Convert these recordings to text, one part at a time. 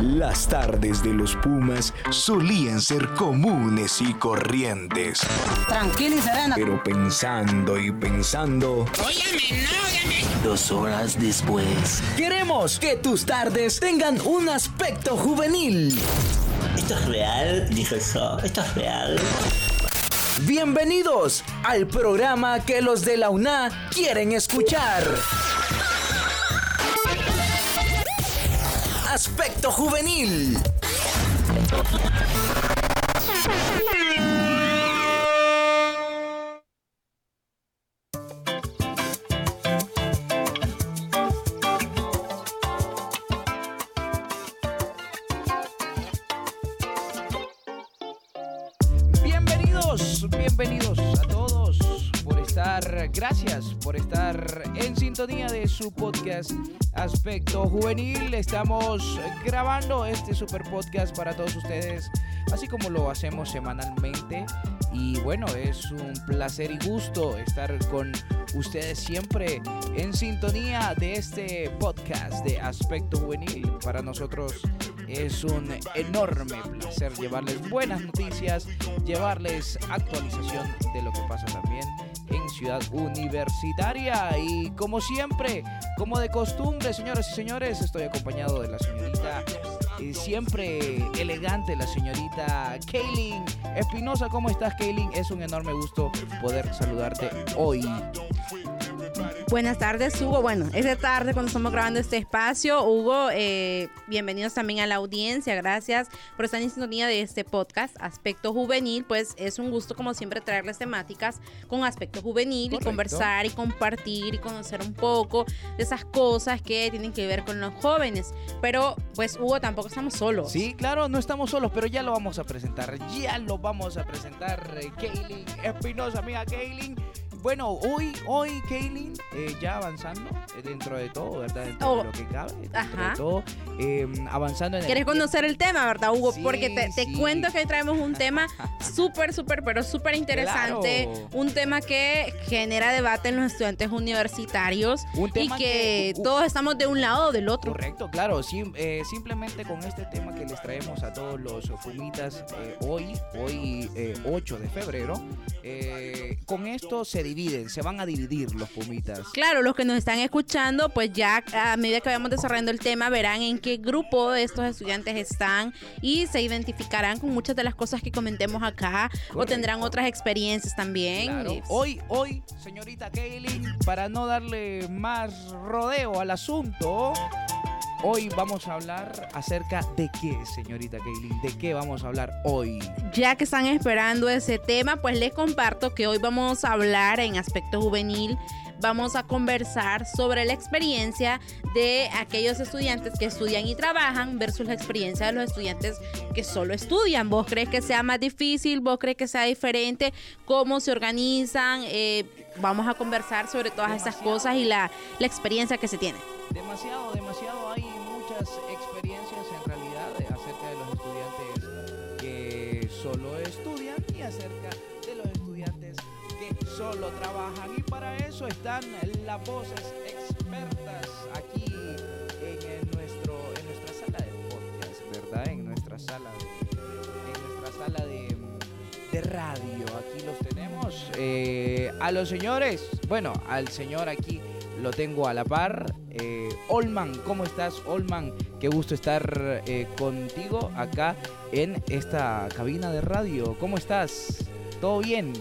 Las tardes de los Pumas solían ser comunes y corrientes. Tranquilo y serena. Pero pensando y pensando, Óyame, no, óyame. Dos horas después. Queremos que tus tardes tengan un aspecto juvenil. ¿Esto es real? Dijo eso. ¿Esto es real? Bienvenidos al programa que los de la UNA quieren escuchar. Aspecto juvenil. Gracias por estar en sintonía de su podcast Aspecto Juvenil. Estamos grabando este super podcast para todos ustedes, así como lo hacemos semanalmente. Y bueno, es un placer y gusto estar con ustedes siempre en sintonía de este podcast de Aspecto Juvenil. Para nosotros es un enorme placer llevarles buenas noticias, llevarles actualización de lo que pasa también en Ciudad Universitaria. Y como siempre, como de costumbre, señoras y señores, estoy acompañado de la señorita eh, siempre elegante, la señorita Kaylin Espinosa. ¿Cómo estás, Kaylin? Es un enorme gusto poder saludarte hoy. Buenas tardes, Hugo. Bueno, es de tarde cuando estamos grabando este espacio. Hugo, eh, bienvenidos también a la audiencia. Gracias por estar en sintonía de este podcast, Aspecto Juvenil. Pues es un gusto, como siempre, traerles temáticas con aspecto juvenil Correcto. y conversar y compartir y conocer un poco de esas cosas que tienen que ver con los jóvenes. Pero, pues, Hugo, tampoco estamos solos. Sí, claro, no estamos solos, pero ya lo vamos a presentar. Ya lo vamos a presentar, eh, Kaylin Espinosa, amiga Kaylin. Bueno, hoy, hoy, Kaylin, eh, ya avanzando eh, dentro de todo, ¿verdad? Dentro Oh, de lo que cabe, dentro ajá. de todo, eh, avanzando en el ¿Quieres conocer el tema, verdad, Hugo? Sí, Porque te, te sí. cuento que hoy traemos un tema súper, súper, pero súper interesante. Claro. Un tema que genera debate en los estudiantes universitarios Un y que, que- uh, todos estamos de un lado o del otro. Correcto, claro. sim- eh, simplemente con este tema que les traemos a todos los fumitas eh, hoy, hoy eh, 8 de febrero, con esto se dividen, se van a dividir los fumitas. Claro, los que nos están escuchando, pues ya a medida que vayamos desarrollando el tema, verán en qué grupo estos estudiantes están y se identificarán con muchas de las cosas que comentemos acá o tendrán otras experiencias también. Claro. Hoy, hoy, señorita Kaylin, para no darle más rodeo al asunto, hoy vamos a hablar acerca de qué, señorita Kaylin, de qué vamos a hablar hoy. Ya que están esperando ese tema, pues les comparto que hoy vamos a hablar en aspecto juvenil, vamos a conversar sobre la experiencia de aquellos estudiantes que estudian y trabajan versus la experiencia de los estudiantes que solo estudian. ¿Vos crees que sea más difícil? ¿Vos crees que sea diferente? ¿Cómo se organizan? Eh, vamos a conversar sobre todas esas cosas y la, la experiencia que se tiene. Demasiado, demasiado. Hay muchas experiencias en realidad acerca de los estudiantes que solo estudian y acerca solo trabajan. Y para eso están las voces expertas aquí en, nuestro, en nuestra sala de podcast, ¿verdad? En nuestra sala de, en nuestra sala de, de radio. Aquí los tenemos. eh, a los señores, bueno, al señor aquí lo tengo a la par. Eh, Olman, ¿cómo estás, Olman? Qué gusto estar eh, contigo acá en esta cabina de radio. ¿Cómo estás? ¿Todo bien?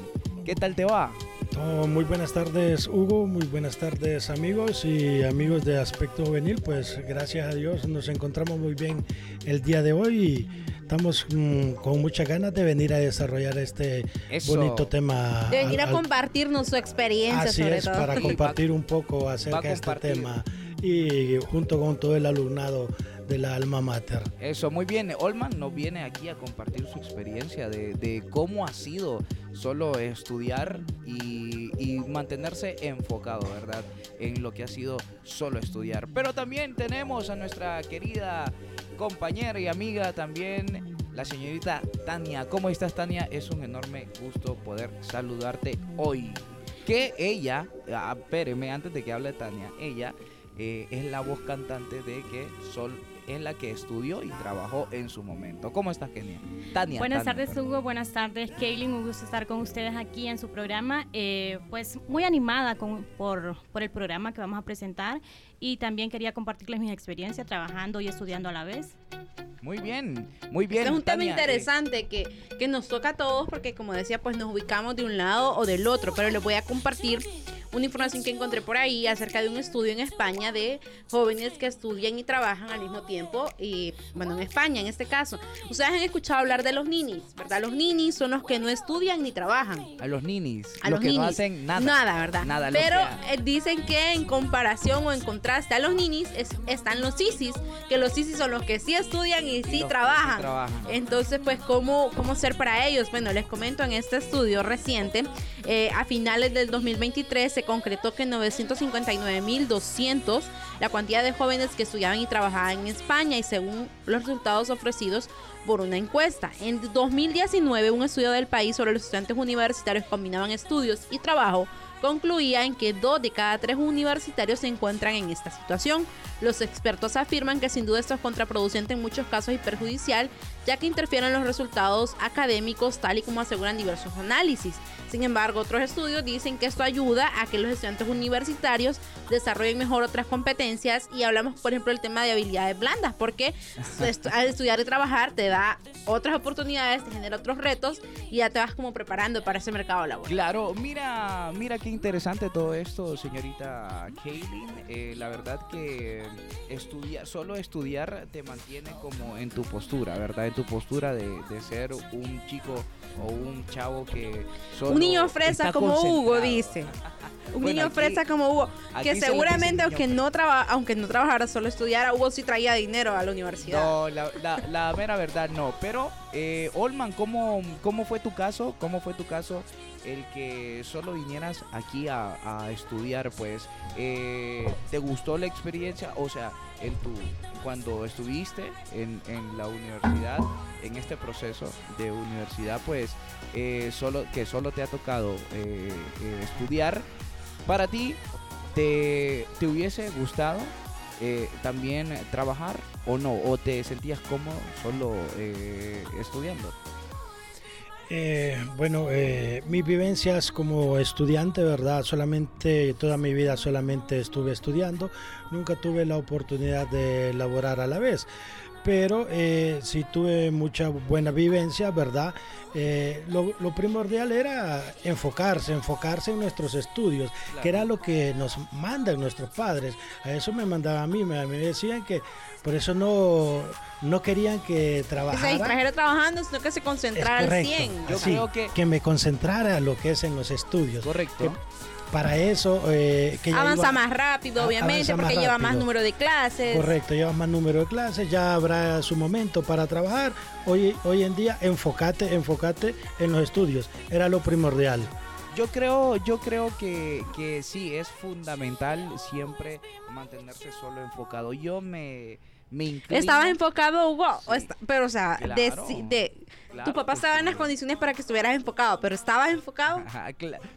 ¿Qué tal te va? Oh, muy buenas tardes Hugo, muy buenas tardes amigos y amigos de Aspecto Juvenil. Pues gracias a Dios nos encontramos muy bien el día de hoy y estamos mm, con muchas ganas de venir a desarrollar este Eso. bonito tema. De venir a al- compartirnos su experiencia Así sobre es, todo. para compartir un poco acerca de este tema y junto con todo el alumnado de la alma mater. Eso, muy bien. Olman nos viene aquí a compartir su experiencia de, de cómo ha sido solo estudiar y, mantenerse enfocado, ¿verdad? En lo que ha sido solo estudiar. Pero también tenemos a nuestra querida compañera y amiga también, la señorita Tania. ¿Cómo estás, Tania? Es un enorme gusto poder saludarte hoy. Que ella, ah, espéreme, antes de que hable Tania, ella eh, es la voz cantante de que Sol es la que estudió y trabajó en su momento. ¿Cómo estás, Kenia? Tania. Buenas Tania, tardes, perdón. Hugo. Buenas tardes, Kaylin. Un gusto estar con ustedes aquí en su programa. Eh, pues muy animada con- por, por el programa que vamos a presentar y también quería compartirles mi experiencia trabajando y estudiando a la vez. Muy bien, muy bien. Este es un tema eh, interesante que, que nos toca a todos porque como decía, pues nos ubicamos de un lado o del otro, pero les voy a compartir una información que encontré por ahí acerca de un estudio en España de jóvenes que estudian y trabajan al mismo tiempo y bueno, en España en este caso. Ustedes han escuchado hablar de los ninis, ¿verdad? Los ninis son los que no estudian ni trabajan. a los ninis, A los los que no hacen nada. Nada, ¿verdad? Nada, Pero eh, dicen que en comparación o en contraste a los ninis es- están los sisis, que los sisis son los que sí estudian y sí trabajan. trabajan. Entonces, pues, ¿cómo, ¿cómo ser para ellos? Bueno, les comento en este estudio reciente, eh, a finales del 2023 se concretó que 959.200 la cantidad de jóvenes que estudiaban y trabajaban en España y según los resultados ofrecidos por una encuesta. En 2019, un estudio del país sobre los estudiantes universitarios combinaban estudios y trabajo concluía en que dos de cada tres universitarios se encuentran en esta situación. Los expertos afirman que sin duda esto es contraproducente en muchos casos y perjudicial, ya que interfieren los resultados académicos tal y como aseguran diversos análisis. Sin embargo, otros estudios dicen que esto ayuda a que los estudiantes universitarios desarrollen mejor otras competencias y hablamos, por ejemplo, del tema de habilidades blandas, porque al estudiar y trabajar te da otras oportunidades, te genera otros retos y ya te vas como preparando para ese mercado laboral. Claro, mira, mira qué interesante todo esto, señorita Kaylin. Eh, la verdad que estudiar, solo estudiar te mantiene como en tu postura, ¿verdad? Tu postura de, de ser un chico o un chavo que solo Un niño fresa como Hugo dice. Un Bueno, niño aquí- fresa como Hugo, que seguramente aunque no traba, aunque no trabajara solo estudiara, Hugo sí traía dinero a la universidad. No, la, la, la mera verdad no. Pero, eh, Olman, ¿cómo, ¿cómo fue tu caso? ¿Cómo fue tu caso el que solo vinieras aquí a, estudiar? Pues, eh, ¿te gustó la experiencia? O sea, en tu, cuando estuviste en, en la universidad, en este proceso de universidad, pues, eh, solo, que solo te ha tocado estudiar, para ti, ¿te, te hubiese gustado eh, también trabajar o no? ¿O te sentías cómodo solo eh, estudiando? Eh, bueno, eh, mis vivencias como estudiante, ¿verdad? Solamente, toda mi vida solamente estuve estudiando, nunca tuve la oportunidad de laborar a la vez. Pero eh, sí tuve mucha buena vivencia, ¿verdad? Eh, lo, lo primordial era enfocarse, enfocarse en nuestros estudios, que era lo que nos mandan nuestros padres. A eso me mandaban a mí, me, me decían que por eso no, no querían que Que se trabajara. distrajera trabajando, sino que se concentrara al correcto. 100. Yo Sí, creo que- que me concentrara lo que es en los estudios. Correcto. Para eso, eh, que ya Avanza iba- más rápido, a- obviamente, porque más lleva más número de clases. Correcto, llevas más número de clases, ya habrá su momento para trabajar. Hoy, hoy en día, enfócate, enfócate en los estudios. Era lo primordial. Yo creo, yo creo que, que sí, es fundamental siempre mantenerse solo enfocado. Yo me, me inclino... ¿Estabas enfocado, Hugo? Sí. pero, o sea, de, Claro. de- Claro, tu papá estaba en las condiciones para que estuvieras enfocado, pero ¿estabas enfocado? Ajá,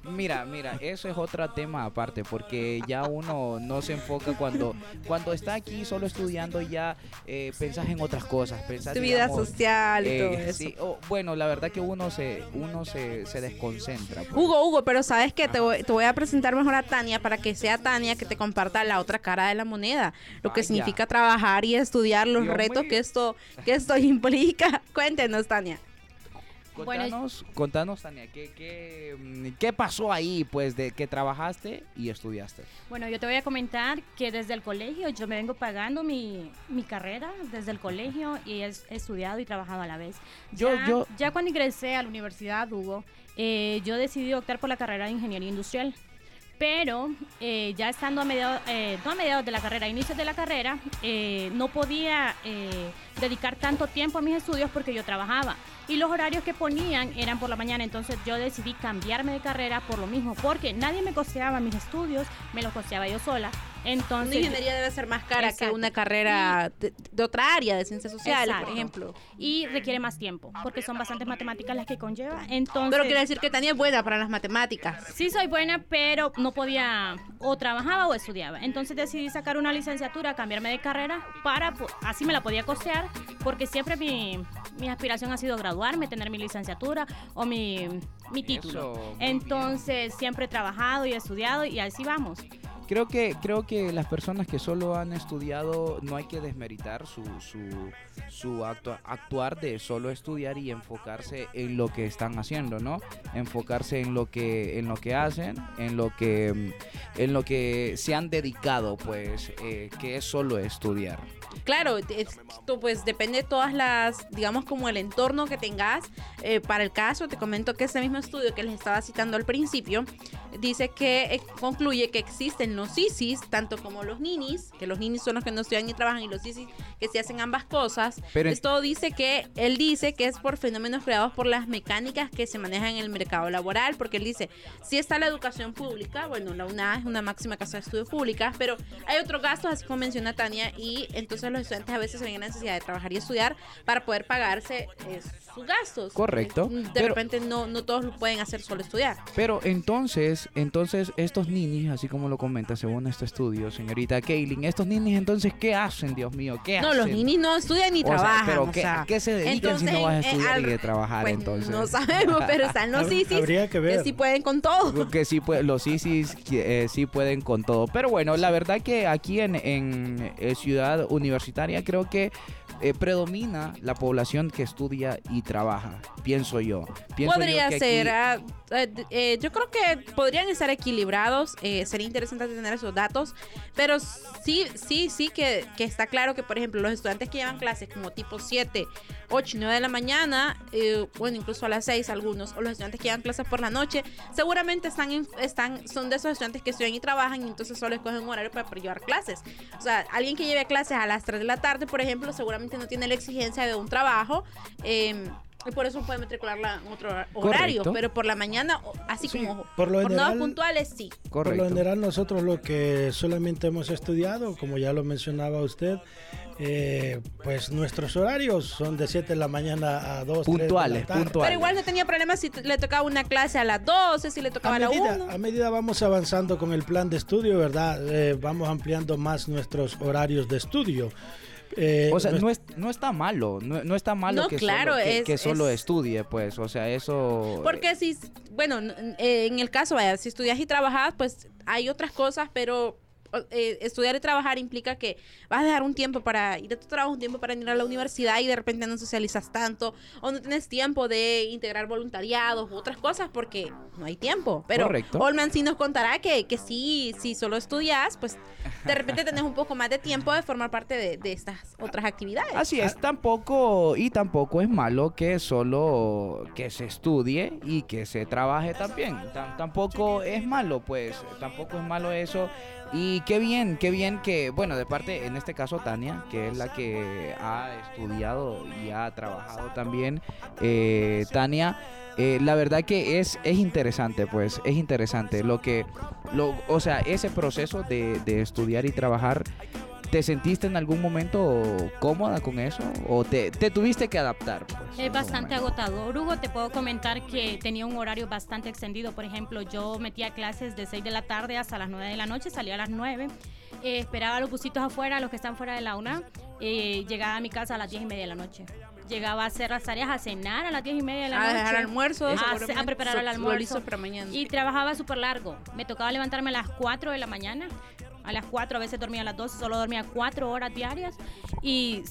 Mira, mira, eso es otro tema aparte, porque ya uno no se enfoca cuando, cuando está aquí solo estudiando, ya eh, pensás en otras cosas. Pensás, Tu vida digamos, social y eh, todo eso. sí, bueno, la verdad que uno se, uno se, se desconcentra. pues. Hugo, Hugo, pero sabes que te voy, te voy a presentar mejor a Tania para que sea Tania que te comparta la otra cara de la moneda, lo que significa trabajar y estudiar, los Dios retos mío. que esto, que esto implica. Cuéntenos, Tania. Bueno, Contanos, contanos, Tania, ¿qué, qué, mm, qué pasó ahí, pues, de que trabajaste y estudiaste? Bueno, yo te voy a comentar que desde el colegio yo me vengo pagando mi, mi carrera desde el colegio y he, he estudiado y trabajado a la vez. Yo- ya, yo- ya cuando ingresé a la universidad, Hugo, eh, yo decidí optar por la carrera de ingeniería industrial. Pero eh, ya estando a mediados, eh, no a mediados de la carrera, a inicios de la carrera, eh, no podía eh, dedicar tanto tiempo a mis estudios porque yo trabajaba. Y los horarios que ponían eran por la mañana, entonces yo decidí cambiarme de carrera por lo mismo, porque nadie me costeaba mis estudios, me los costeaba yo sola. Una Entonces, ingeniería debe ser más cara que una carrera de, de otra área, de ciencias sociales, Exacto. por ejemplo. y requiere más tiempo, porque son bastantes matemáticas las que conlleva. Entonces, Pero quiere decir que Tania es buena para las matemáticas. Sí soy buena, pero no podía o trabajaba o estudiaba. Entonces decidí sacar una licenciatura, cambiarme de carrera para po- así me la podía costear, porque siempre mi, mi aspiración ha sido graduarme, tener mi licenciatura o mi, mi título. Eso, Entonces siempre he trabajado y he estudiado y así vamos. Creo que, creo que las personas que solo han estudiado no hay que desmeritar su, su, su actua- actuar de solo estudiar y enfocarse en lo que están haciendo, ¿no? Enfocarse en lo que, en lo que hacen, en lo que, en lo que se han dedicado, pues, eh, que es solo estudiar. Claro, esto pues depende de todas las, digamos como el entorno que tengas. Eh, para el caso, te comento que ese mismo estudio que les estaba citando al principio, dice que eh, concluye que existen los ISIS, tanto como los ninis, que los ninis son los que no estudian ni trabajan, y los ISIS que se hacen ambas cosas. Pero Esto dice que, él dice que es por fenómenos creados por las mecánicas que se manejan en el mercado laboral, porque él dice, si está la educación pública, bueno, la UNA es una máxima casa de estudios públicas, pero hay otros gastos, así como menciona Tania, y entonces los estudiantes a veces se ven en la necesidad de trabajar y estudiar para poder pagarse eh, sus gastos. Correcto, De pero- repente no, no todos lo pueden hacer solo estudiar. Pero entonces, entonces estos ninis, así como lo comenta según este estudio, señorita Kaylin, estos ninis entonces, ¿qué hacen, Dios mío? ¿Qué No, hacen? los ninis no estudian ni O sea, trabajan. pero o ¿qué- sea, a qué se dedican si no vas a entonces, estudiar al- y a trabajar, pues, entonces? No sabemos, pero están los ISIS habría que ver. sí pueden con todo. que sí pue- los ISIS eh, sí pueden con todo. Pero bueno, la verdad que aquí en, en, eh, Ciudad Universitaria creo que eh, predomina la población que estudia y trabaja, pienso yo. Pienso yo Podría aquí- ser. ah, eh, eh, yo creo que podrían estar equilibrados. eh, sería interesante tener esos datos. Pero sí, sí, sí que, que está claro que, por ejemplo, los estudiantes que llevan clases como tipo 7, 8 y 9 de la mañana, eh, bueno, incluso a las 6 algunos, o los estudiantes que llevan clases por la noche, seguramente están, están son de esos estudiantes que estudian y trabajan y entonces solo escogen un horario para llevar clases. O sea, alguien que lleve clases a las 3 de la tarde, por ejemplo, seguramente no tiene la exigencia de un trabajo. eh, y por eso puede matricularla en otro hor- horario, Correcto. pero por la mañana, así Sí, como por lo general- puntuales, sí. Por Correcto. lo general nosotros lo que solamente hemos estudiado, como ya lo mencionaba usted, eh, pues nuestros horarios son de 7 de la mañana a 2, Puntuales, puntuales. Pero igual no tenía problema si le tocaba una clase a las 12, si le tocaba A a la medida, 1. a medida vamos avanzando con el plan de estudio, ¿verdad? Eh, vamos ampliando más nuestros horarios de estudio. Eh, O sea, no, es, no está malo, no, no está malo No, que, claro, solo, que, es- que solo es- estudie, pues, o sea, eso... Porque si, bueno, eh, en el caso, vaya, si estudias y trabajas, pues hay otras cosas, pero eh, estudiar y trabajar implica que vas a dejar un tiempo para ir a tu trabajo, un tiempo para ir a la universidad y de repente no socializas tanto o no tienes tiempo de integrar voluntariados u otras cosas porque no hay tiempo. Pero Correcto. Olman sí nos contará que, que sí, si solo estudias, pues de repente tenés un poco más de tiempo de formar parte de, de estas otras actividades. Así es, tampoco y tampoco es malo que solo que se estudie y que se trabaje también. Tam- tampoco es malo, pues, tampoco es malo eso. Y qué bien, qué bien que, bueno, de parte, en este caso Tania, que es la que ha estudiado y ha trabajado también, eh, Tania, eh, la verdad que es, es interesante, pues, es interesante. Lo que, lo, o sea, ese proceso de, de estudiar y trabajar ¿Te sentiste en algún momento cómoda con eso? ¿O te, te tuviste que adaptar? pues, Es bastante agotador. Hugo, te puedo comentar que tenía un horario bastante extendido. Por ejemplo, yo metía clases de 6 de la tarde hasta las 9 de la noche, salía a las 9, eh, esperaba a los busitos afuera, los que están fuera de la UNA, eh, llegaba a mi casa a las 10 y media de la noche. Llegaba a hacer las tareas, a cenar a las 10 y media de la a noche. dejar almuerzo, a, a preparar el almuerzo. para mañana. Y trabajaba súper largo. Me tocaba levantarme a las 4 de la mañana. A las 4, a veces dormía a las 12, solo dormía 4 horas diarias. Y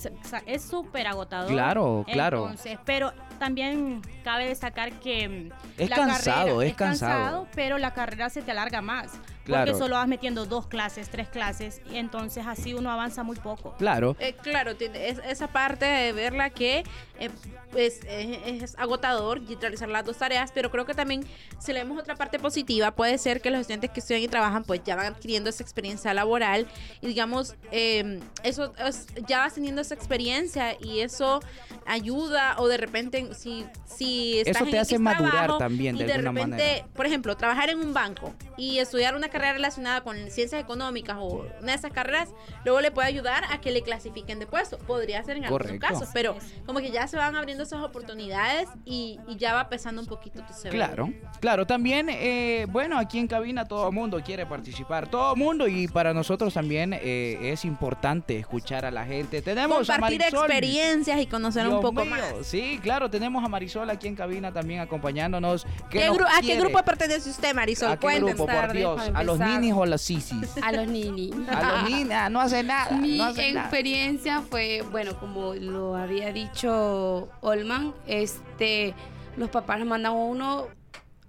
es súper agotador. Claro, claro. Entonces, pero también cabe destacar que Es la cansado, carrera es cansado. pero la carrera se te alarga más. Claro. Porque solo vas metiendo dos clases, tres clases, y entonces así uno avanza muy poco. Claro. Eh, claro, tiene es- esa parte de verla que eh, pues, es, es agotador y realizar las dos tareas, pero creo que también si le vemos otra parte positiva, puede ser que los estudiantes que estudian y trabajan pues ya van adquiriendo esa experiencia laboral y digamos, eh, eso es- ya vas teniendo esa experiencia y eso ayuda o de repente si, si estás Eso te en hace X madurar trabajo también, y de de alguna repente, manera. por ejemplo, trabajar en un banco y estudiar una carrera relacionada con ciencias económicas o una de esas carreras, luego le puede ayudar a que le clasifiquen de puesto. Podría ser en algunos casos, pero como que ya se van abriendo esas oportunidades y, y ya va pesando un poquito tu CV. Claro, claro. También, eh, bueno, aquí en cabina todo el mundo quiere participar, todo el mundo y para nosotros también eh, es importante escuchar a la gente. Tenemos a Compartir Marisol. experiencias y conocer un Dios poco mío, más. Sí, claro, tenemos a Marisol aquí en cabina también acompañándonos. ¿Qué nos gru- ¿A qué grupo pertenece usted, Marisol? ¿A qué Cuéntenos. grupo, por Dios? ¿A los ninis o a las sisis? A los nini. A los ninis, ah, no hace nada. Mi no hace nada. experiencia fue, bueno, como lo había dicho Olman, este, los papás mandan a uno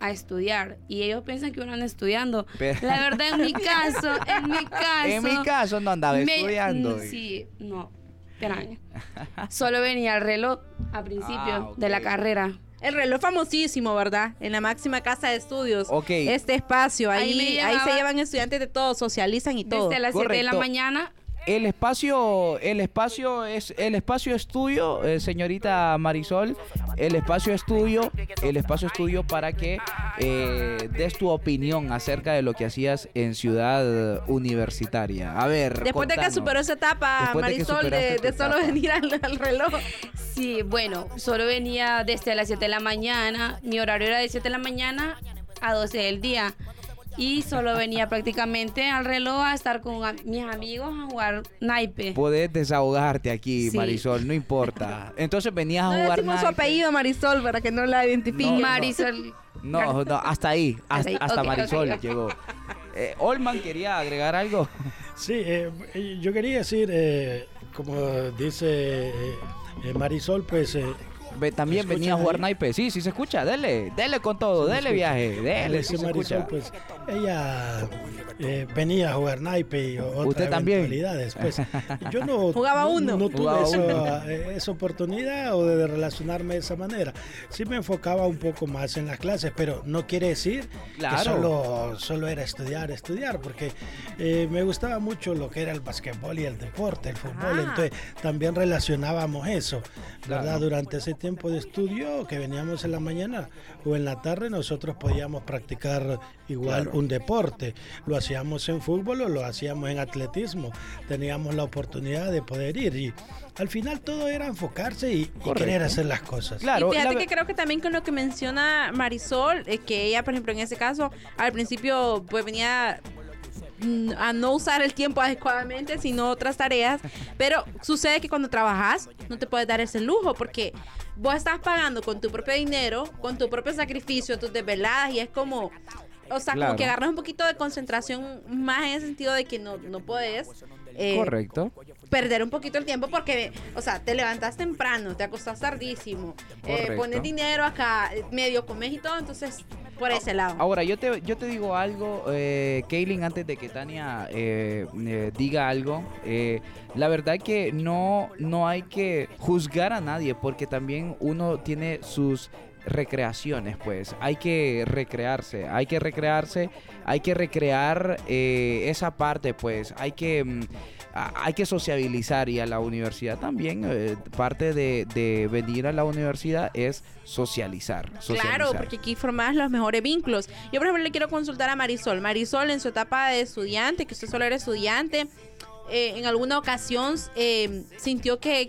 a estudiar y ellos piensan que uno anda estudiando. Pero- La verdad, en mi caso, en mi caso. En mi caso no andaba me- estudiando. mm, Sí, no. Espera. Solo venía el reloj a principio Ah, de la carrera. El reloj famosísimo, ¿verdad? En la máxima casa de estudios. Ok. Este espacio, Ahí ahí, se llevan estudiantes de todo, socializan y todo. Desde las 7 de la mañana El espacio, el espacio es el espacio estudio, eh, señorita Marisol, el espacio estudio, el espacio estudio para que eh, des tu opinión acerca de lo que hacías en Ciudad Universitaria. A ver, Después de que superó esa etapa, Después Marisol, de, de solo etapa. venir al, al reloj. Sí, bueno, solo venía desde las 7 de la mañana. Mi horario era de 7 de la mañana a 12 del día. Y solo venía prácticamente al reloj a estar con a- mis amigos a jugar naipe. Podés desahogarte aquí, Sí. Marisol, no importa. Entonces venías a No jugar decimos su naipe. apellido, Marisol, para que no la identifiquen. No, Marisol. No, no, hasta ahí, hasta, Marisol ok, ok. llegó. Eh, Olman quería agregar algo. Sí, eh, eh, yo quería decir, eh, como dice Marisol, pues eh, Ve- también ¿Me venía a jugar ahí? naipe. Sí, sí se escucha. Dele, dele con todo. Sí, dele viaje. Dele, sí Marisol, escucha. pues ella eh, venía a jugar naipe y otras ¿Usted también? eventualidades. Pues yo no, Jugaba no- uno. no, tuve Jugaba esa, eh, esa oportunidad o de relacionarme de esa manera. Sí me enfocaba un poco más en las clases, pero no quiere decir Claro. que solo, solo era estudiar, estudiar, porque eh, me gustaba mucho lo que era el basquetbol y el deporte, el fútbol, Ah. entonces también relacionábamos eso, ¿verdad? Claro. Durante ese tiempo de estudio que veníamos en la mañana o en la tarde, nosotros podíamos practicar igual Claro. un deporte. Lo hacíamos en fútbol o lo hacíamos en atletismo. Teníamos la oportunidad de poder ir y al final todo era enfocarse y, y querer hacer las cosas. Claro, y fíjate la- que creo que también con lo que menciona Marisol, es que ella, por ejemplo, en ese caso, al principio pues venía a no usar el tiempo adecuadamente, sino otras tareas, pero sucede que cuando trabajas no te puedes dar ese lujo porque vos estás pagando con tu propio dinero, con tu propio sacrificio, tus desveladas y es como... O sea, Claro. como que agarras un poquito de concentración más en el sentido de que no, no puedes eh, Correcto. perder un poquito el tiempo porque, o sea, te levantas temprano, te acostás tardísimo, eh, pones dinero acá, medio comes y todo, entonces, por ese lado. Ahora, yo te, yo te digo algo, eh, Kaylin, antes de que Tania eh, eh, diga algo. eh, la verdad que no, no hay que juzgar a nadie porque también uno tiene sus recreaciones, pues. Hay que recrearse, hay que recrearse, hay que recrear eh, esa parte, pues. Hay que... mm, hay que sociabilizar y a la universidad también, eh, parte de, de venir a la universidad es socializar. Claro, socializar. porque aquí formas los mejores vínculos. Yo, por ejemplo, le quiero consultar a Marisol. Marisol, en su etapa de estudiante, que usted solo era estudiante, eh, en alguna ocasión sintió que,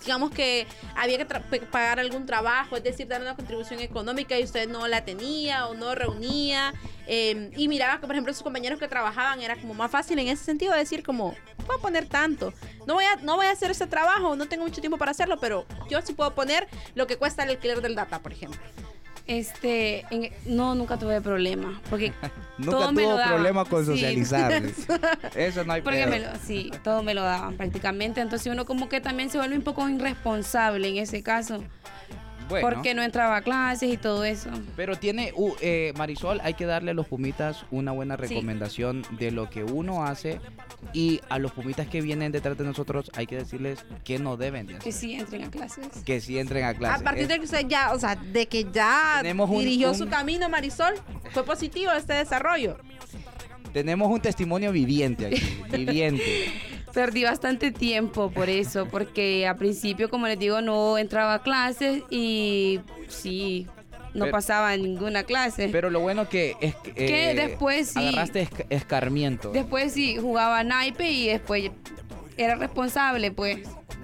digamos que había que pagar algún trabajo, es decir, dar una contribución económica y usted no la tenía o no reunía. eh, y miraba que, por ejemplo, sus compañeros que trabajaban era como más fácil en ese sentido de decir como, voy a poner tanto. No voy a, no voy a hacer ese trabajo, no tengo mucho tiempo para hacerlo, pero yo sí puedo poner lo que cuesta el alquiler del data, por ejemplo. Este, en- no, nunca tuve problema. Porque Nunca todo me lo tuvo daban. problema con Sí. socializar. Eso no hay Porque me lo, sí, todo me lo daban prácticamente. Entonces uno como que también se vuelve un poco irresponsable en ese caso. Bueno, Porque no entraba a clases y todo eso. Pero tiene, uh, eh, Marisol, hay que darle a los pumitas una buena Sí. recomendación de lo que uno hace y a los pumitas que vienen detrás de nosotros hay que decirles que no deben de Que hacer. sí entren a clases. Que sí entren a clase. A partir de que usted ya, o sea, de que ya Tenemos un- dirigió un- su camino, Marisol, fue positivo este desarrollo. Tenemos un testimonio viviente aquí, viviente. Perdí bastante tiempo por eso, porque al principio, como les digo, no entraba a clases y sí, no Pero- pasaba ninguna clase. Pero lo bueno que es que, eh, después sí. agarraste esc- escarmiento. Después sí, jugaba naipe y después era responsable, pues.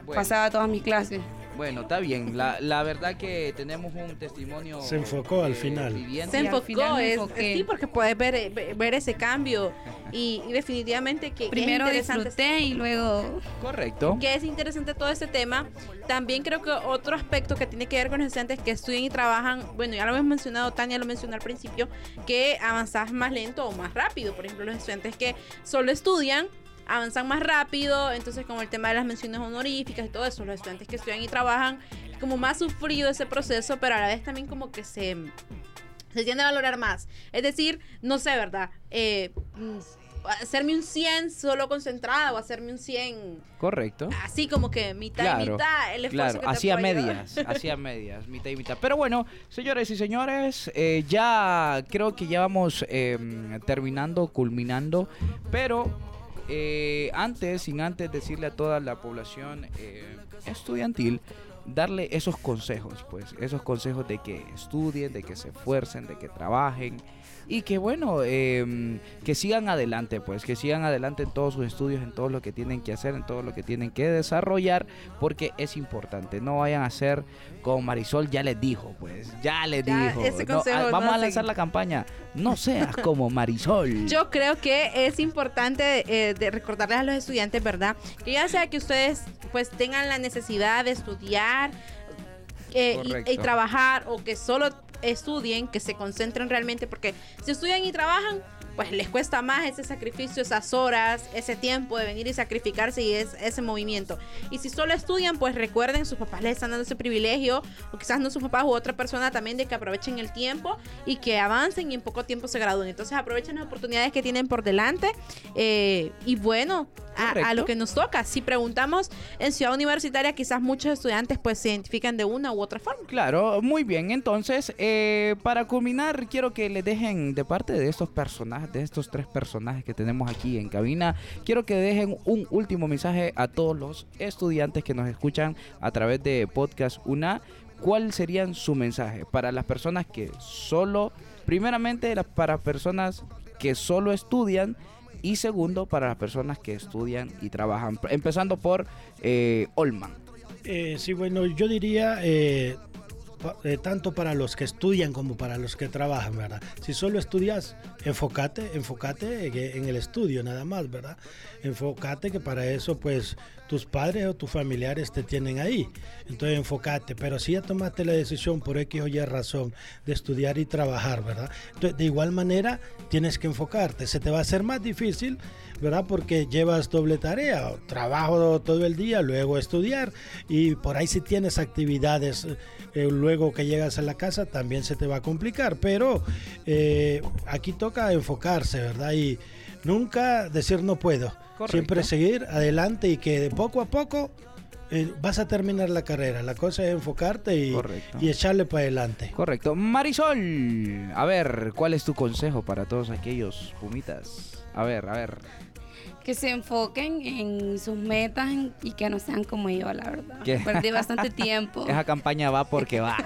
Bueno. Pasaba todas mis clases. Bueno, está bien. La, la verdad que tenemos un testimonio. Se enfocó al eh, final. viviente. Se enfocó, final es- enfoqué. sí, porque puedes ver, eh, ve- ver ese cambio y, y definitivamente que, Primero es disfruté y luego Correcto. que es interesante todo ese tema. También creo que otro aspecto que tiene que ver con los estudiantes que estudian y trabajan, bueno, ya lo hemos mencionado, Tania lo mencionó al principio, que avanzas más lento o más rápido. Por ejemplo, los estudiantes que solo estudian avanzan más rápido, entonces como el tema de las menciones honoríficas y todo eso, los estudiantes que estudian y trabajan, como más sufrido ese proceso, pero a la vez también como que se, se tiende a valorar más. Es decir, no sé, ¿verdad? Eh, mm, hacerme un 100 solo concentrada o hacerme un 100 Correcto. así como que mitad y mitad el esfuerzo Claro, que te ayudar. medias, hacía medias, mitad y mitad. Pero bueno, señores y señores, eh, ya creo que ya vamos eh, terminando, culminando, pero eh, antes, sin antes decirle a toda la población eh, estudiantil, darle esos consejos, pues, esos consejos de que estudien, de que se esfuercen, de que trabajen y que bueno, eh, que sigan adelante, pues, que sigan adelante en todos sus estudios, en todo lo que tienen que hacer, en todo lo que tienen que desarrollar, porque es importante. No vayan a ser como Marisol ya les dijo, pues, ya les Ya, dijo. ese No, consejo ah, vamos no a lanzar la campaña. No seas como Marisol. Yo creo que es importante eh, de recordarles a los estudiantes, ¿verdad? Que ya sea que ustedes pues tengan la necesidad de estudiar eh, y- y, trabajar o que solo estudien, que se concentren realmente, porque si estudian y trabajan, pues les cuesta más ese sacrificio, esas horas, ese tiempo de venir y sacrificarse y es, ese movimiento. Y si solo estudian, pues recuerden, sus papás les están dando ese privilegio, o quizás no sus papás u otra persona también, de que aprovechen el tiempo y que avancen y en poco tiempo se gradúen. Entonces aprovechen las oportunidades que tienen por delante. eh, y bueno, a, lo que nos toca. Si preguntamos en Ciudad Universitaria, quizás muchos estudiantes pues se identifican de una u otra forma. Claro, muy bien. Entonces, eh, para culminar, quiero que le dejen de parte de estos personajes, de estos tres personajes que tenemos aquí en cabina, quiero que dejen un último mensaje a todos los estudiantes que nos escuchan a través de Podcast Una. ¿Cuál serían su mensaje para las personas que solo, primeramente, para personas que solo estudian y segundo, para las personas que estudian y trabajan? Empezando por eh, Olman. Eh, sí, bueno, yo diría eh, eh, tanto para los que estudian como para los que trabajan, ¿verdad? Si solo estudias, enfócate, enfócate en, en el estudio nada más, ¿verdad? Enfócate que para eso, pues, tus padres o tus familiares te tienen ahí. Entonces, enfócate. Pero si ya tomaste la decisión por X o Y razón de estudiar y trabajar, ¿verdad? De igual manera, tienes que enfocarte. Se te va a hacer más difícil, ¿verdad? Porque llevas doble tarea, trabajo todo el día, luego estudiar y por ahí si tienes actividades eh, luego que llegas a la casa también se te va a complicar, pero eh, aquí toca enfocarse, ¿verdad? Y nunca decir no puedo, Correcto. siempre seguir adelante y que de poco a poco eh, vas a terminar la carrera, la cosa es enfocarte y, echarle para adelante. Correcto. Marisol, a ver, ¿cuál es tu consejo para todos aquellos fumitas? A ver, a ver. que se enfoquen en sus metas y que no sean como yo, la verdad. ¿Qué? Perdí bastante tiempo. Esa campaña va porque va.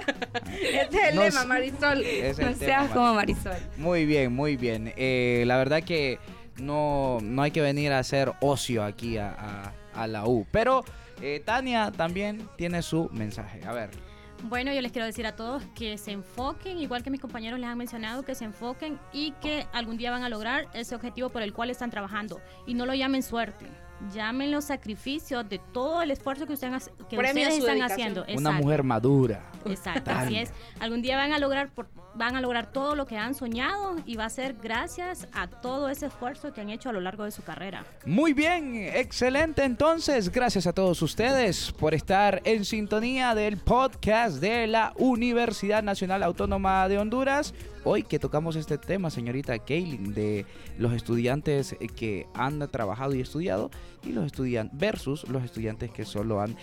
Este es el No lema. Marisol. Ese es el No tema, seas como Marisol. Muy bien, muy bien. Eh, la verdad que no, no hay que venir a hacer ocio aquí a, a- a la U. Pero eh, Tania también tiene su mensaje. A ver. Bueno, yo les quiero decir a todos que se enfoquen, igual que mis compañeros les han mencionado, que se enfoquen y que algún día van a lograr ese objetivo por el cual están trabajando. Y no lo llamen suerte, llamen los sacrificios de todo el esfuerzo que, ustedes, que ustedes están dedicación. haciendo. Una mujer madura. Exacto, así es. Algún día van a lograr por- van a lograr todo lo que han soñado y va a ser gracias a todo ese esfuerzo que han hecho a lo largo de su carrera. Muy bien, excelente entonces. Gracias a todos ustedes por estar en sintonía del podcast de la Universidad Nacional Autónoma de Honduras. Hoy que tocamos este tema, señorita Kaylin, de los estudiantes que han trabajado y estudiado y los estudiantes versus los estudiantes que solo han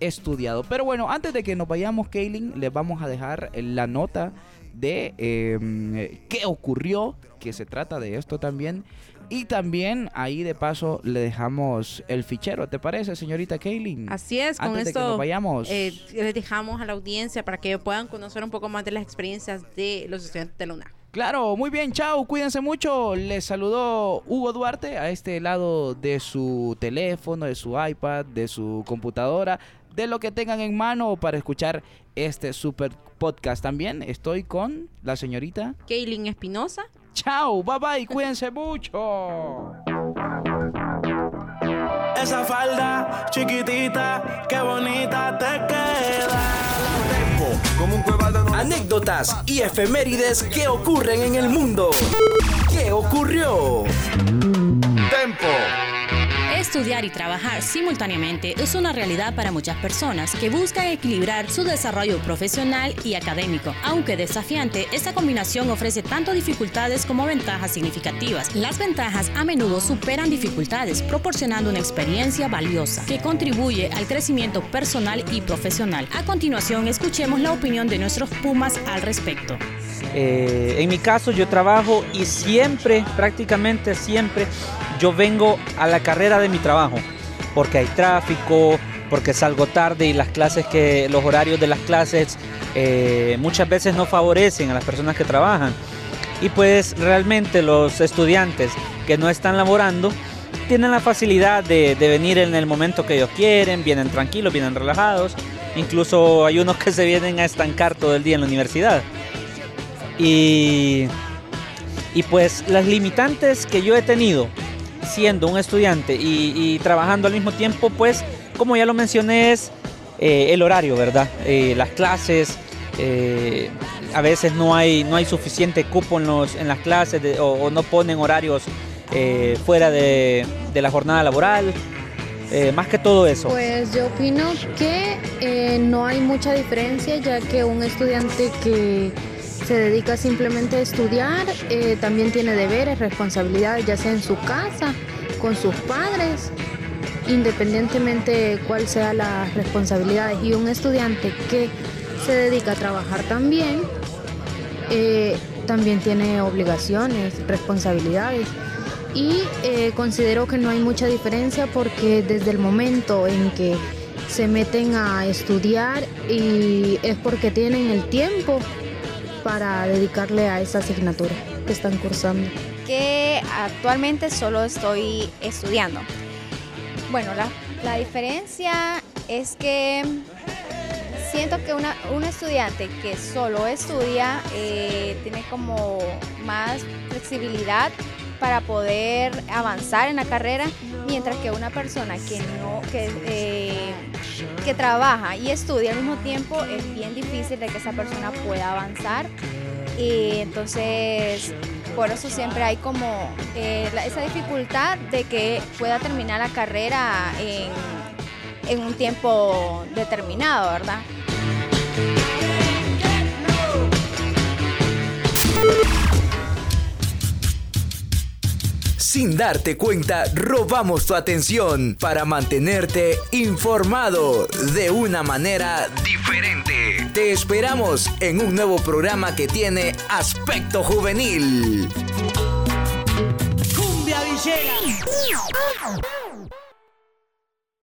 estudiado. Pero bueno, antes de que nos vayamos, Kaylin, les vamos a dejar la nota de eh, qué ocurrió, que se trata de esto también, Y también ahí de paso le dejamos el fichero, ¿te parece, señorita Kaylin? Así es, con Antes de que esto nos vayamos. eh, les dejamos a la audiencia para que puedan conocer un poco más de las experiencias de los estudiantes de la. Claro, muy bien, chao, cuídense mucho. Les saludó Hugo Duarte a este lado de su teléfono, de su iPad, de su computadora, de lo que tengan en mano para escuchar este super podcast. También estoy con la señorita. Kaylin Espinosa. Chao, bye bye, cuídense mucho. Esa falda chiquitita, qué bonita te queda. Anécdotas y efemérides que ocurren en el mundo. ¿Qué ocurrió? Tempo. Estudiar y trabajar simultáneamente es una realidad para muchas personas que buscan equilibrar su desarrollo profesional y académico. Aunque desafiante, esta combinación ofrece tanto dificultades como ventajas significativas. Las ventajas a menudo superan dificultades, proporcionando una experiencia valiosa que contribuye al crecimiento personal y profesional. A continuación, escuchemos la opinión de nuestros Pumas al respecto. Eh, en mi caso yo trabajo y siempre, prácticamente siempre, yo vengo a la carrera de mi trabajo, porque hay tráfico, porque salgo tarde y las clases que, los horarios de las clases eh, muchas veces no favorecen a las personas que trabajan. Y pues realmente los estudiantes que no están laborando tienen la facilidad de, de venir en el momento que ellos quieren, vienen tranquilos, vienen relajados. Incluso hay unos que se vienen a estancar todo el día en la universidad. Y, y pues las limitantes que yo he tenido siendo un estudiante y, trabajando al mismo tiempo, pues como ya lo mencioné es eh, el horario, ¿verdad? Eh, las clases, eh, a veces no hay, no hay suficiente cupo en, los, en las clases o, no ponen horarios fuera de, de la jornada laboral. Más que todo eso. Pues yo opino que no hay mucha diferencia ya que un estudiante que se dedica simplemente a estudiar eh, también tiene deberes, responsabilidades, ya sea en su casa, con sus padres, independientemente cuál sea las responsabilidades. Y un estudiante que se dedica a trabajar también, eh, también tiene obligaciones, responsabilidades. Y eh, considero que no hay mucha diferencia porque desde el momento en que se meten a estudiar y es porque tienen el tiempo para dedicarle a esa asignatura que están cursando. que actualmente solo estoy estudiando. Bueno, la, la diferencia es que siento que una, un estudiante que solo estudia eh, tiene como más flexibilidad para poder avanzar en la carrera, mientras que una persona que no que, eh, que trabaja y estudia al mismo tiempo es bien difícil de que esa persona pueda avanzar y entonces por eso siempre hay como eh, esa dificultad de que pueda terminar la carrera en, en un tiempo determinado, ¿verdad? Sin darte cuenta, robamos tu atención para mantenerte informado de una manera diferente. Te esperamos en un nuevo programa que tiene aspecto juvenil. Cumbia Villera.